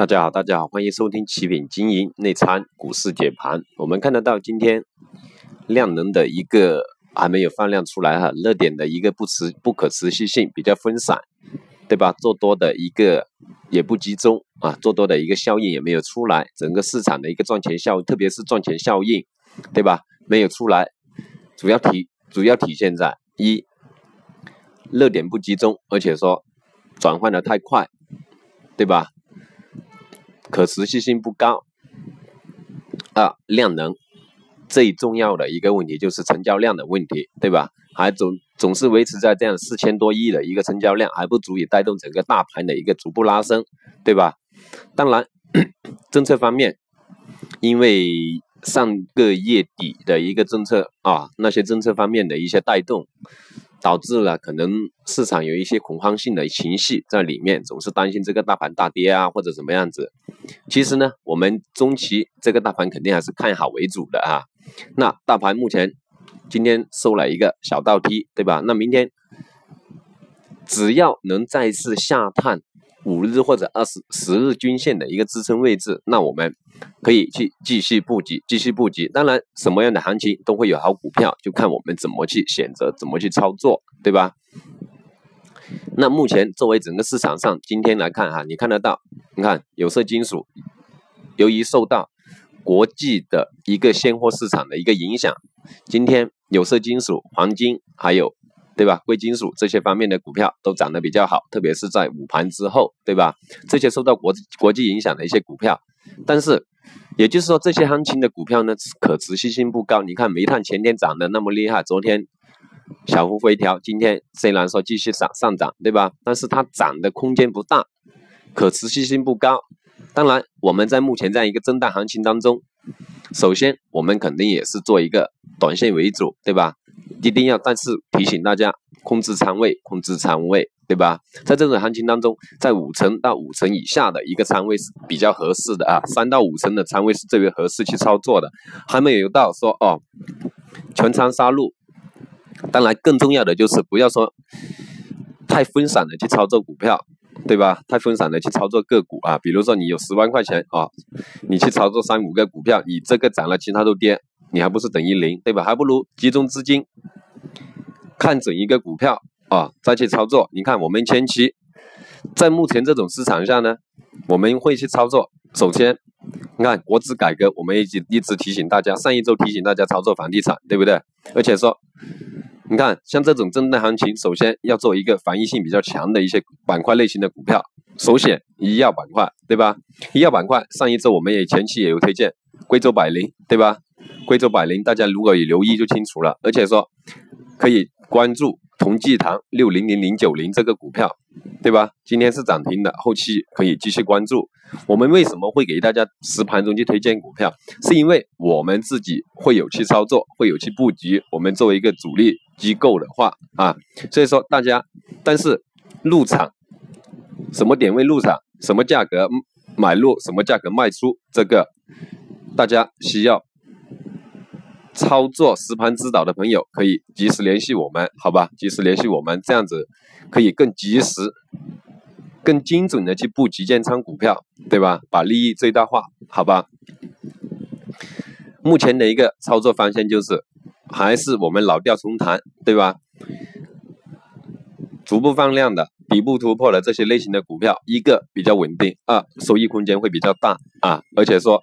大家好，大家好，欢迎收听奇品经营内参股市解盘。我们看得到今天量能的一个还没有放量出来哈，热点的一个不持不可持续性比较分散，对吧？做多的一个也不集中啊，做多的一个效应也没有出来，整个市场的一个赚钱效，特别是赚钱效应，对吧？没有出来，主要体主要体现在一热点不集中，而且说转换的太快，对吧？可持续性不高，二量能最重要的一个问题就是成交量的问题，对吧？还总总是维持在这样四千多亿的一个成交量，还不足以带动整个大盘的一个逐步拉升，对吧？当然，政策方面，因为上个月底的一个政策啊，那些政策方面的一些带动。导致了可能市场有一些恐慌性的情绪在里面，总是担心这个大盘大跌啊，或者怎么样子。其实呢，我们中期这个大盘肯定还是看好为主的啊。那大盘目前今天收了一个小倒梯，对吧？那明天只要能再次下探。五日或者二十十日均线的一个支撑位置，那我们可以去继续布局，继续布局。当然，什么样的行情都会有好股票，就看我们怎么去选择，怎么去操作，对吧？那目前作为整个市场上，今天来看哈，你看得到，你看有色金属，由于受到国际的一个现货市场的一个影响，今天有色金属、黄金还有。对吧？贵金属这些方面的股票都涨得比较好，特别是在午盘之后，对吧？这些受到国国际影响的一些股票，但是也就是说，这些行情的股票呢，可持续性不高。你看煤炭前天涨得那么厉害，昨天小幅回调，今天虽然说继续上上涨，对吧？但是它涨的空间不大，可持续性不高。当然，我们在目前这样一个震荡行情当中，首先我们肯定也是做一个短线为主，对吧？一定要再次提醒大家，控制仓位，控制仓位，对吧？在这种行情当中，在五成到五成以下的一个仓位是比较合适的啊，三到五成的仓位是最为合适去操作的，还没有到说哦全仓杀入。当然，更重要的就是不要说太分散的去操作股票，对吧？太分散的去操作个股啊，比如说你有十万块钱啊，你去操作三五个股票，你这个涨了，其他都跌。你还不是等于零，对吧？还不如集中资金看准一个股票啊，再去操作。你看我们前期在目前这种市场下呢，我们会去操作。首先，你看国资改革，我们一直一直提醒大家，上一周提醒大家操作房地产，对不对？而且说，你看像这种震荡行情，首先要做一个防御性比较强的一些板块类型的股票，首选医药板块，对吧？医药板块上一周我们也前期也有推荐贵州百灵，对吧？贵州百灵，大家如果有留意就清楚了。而且说可以关注同济堂六零零零九零这个股票，对吧？今天是涨停的，后期可以继续关注。我们为什么会给大家实盘中去推荐股票？是因为我们自己会有去操作，会有去布局。我们作为一个主力机构的话啊，所以说大家，但是入场什么点位入场，什么价格买入，什么价格卖出，这个大家需要。操作实盘指导的朋友可以及时联系我们，好吧？及时联系我们，这样子可以更及时、更精准的去布局建仓股票，对吧？把利益最大化，好吧？目前的一个操作方向就是，还是我们老调重弹，对吧？逐步放量的底部突破的这些类型的股票，一个比较稳定，二收益空间会比较大啊，而且说。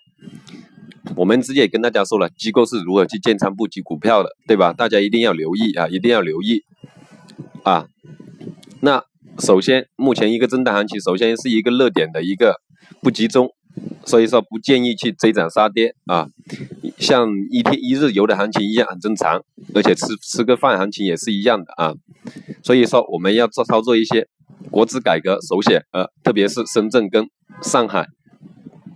我们之前也跟大家说了，机构是如何去建仓布局股票的，对吧？大家一定要留意啊，一定要留意啊。那首先，目前一个震荡行情，首先是一个热点的一个不集中，所以说不建议去追涨杀跌啊。像一天一日游的行情一样很正常，而且吃吃个饭行情也是一样的啊。所以说我们要做操作一些国资改革首选，呃，特别是深圳跟上海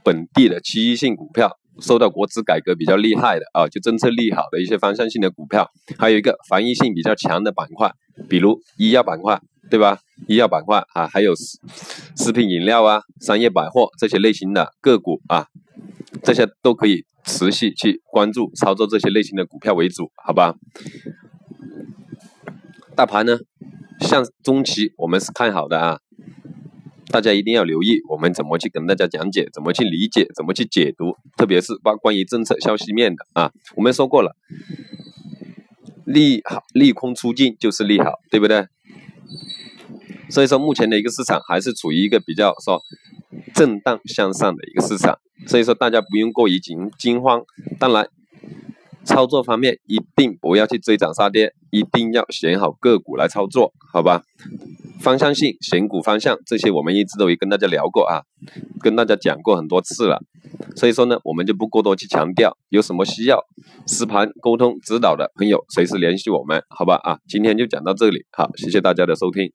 本地的区域性股票。受到国资改革比较厉害的啊，就政策利好的一些方向性的股票，还有一个防御性比较强的板块，比如医药板块，对吧？医药板块啊，还有食食品饮料啊、商业百货这些类型的个股啊，这些都可以持续去关注操作这些类型的股票为主，好吧？大盘呢，像中期我们是看好的啊，大家一定要留意我们怎么去跟大家讲解，怎么去理解，怎么去解读，特别是关关于政策消息面的啊，我们说过了，利好利空出尽就是利好，对不对？所以说目前的一个市场还是处于一个比较说震荡向上的一个市场，所以说大家不用过于惊惊慌，当然。操作方面一定不要去追涨杀跌，一定要选好个股来操作，好吧？方向性选股方向这些我们一直都也跟大家聊过啊，跟大家讲过很多次了，所以说呢，我们就不过多去强调。有什么需要实盘沟通指导的朋友，随时联系我们，好吧？啊，今天就讲到这里，好，谢谢大家的收听。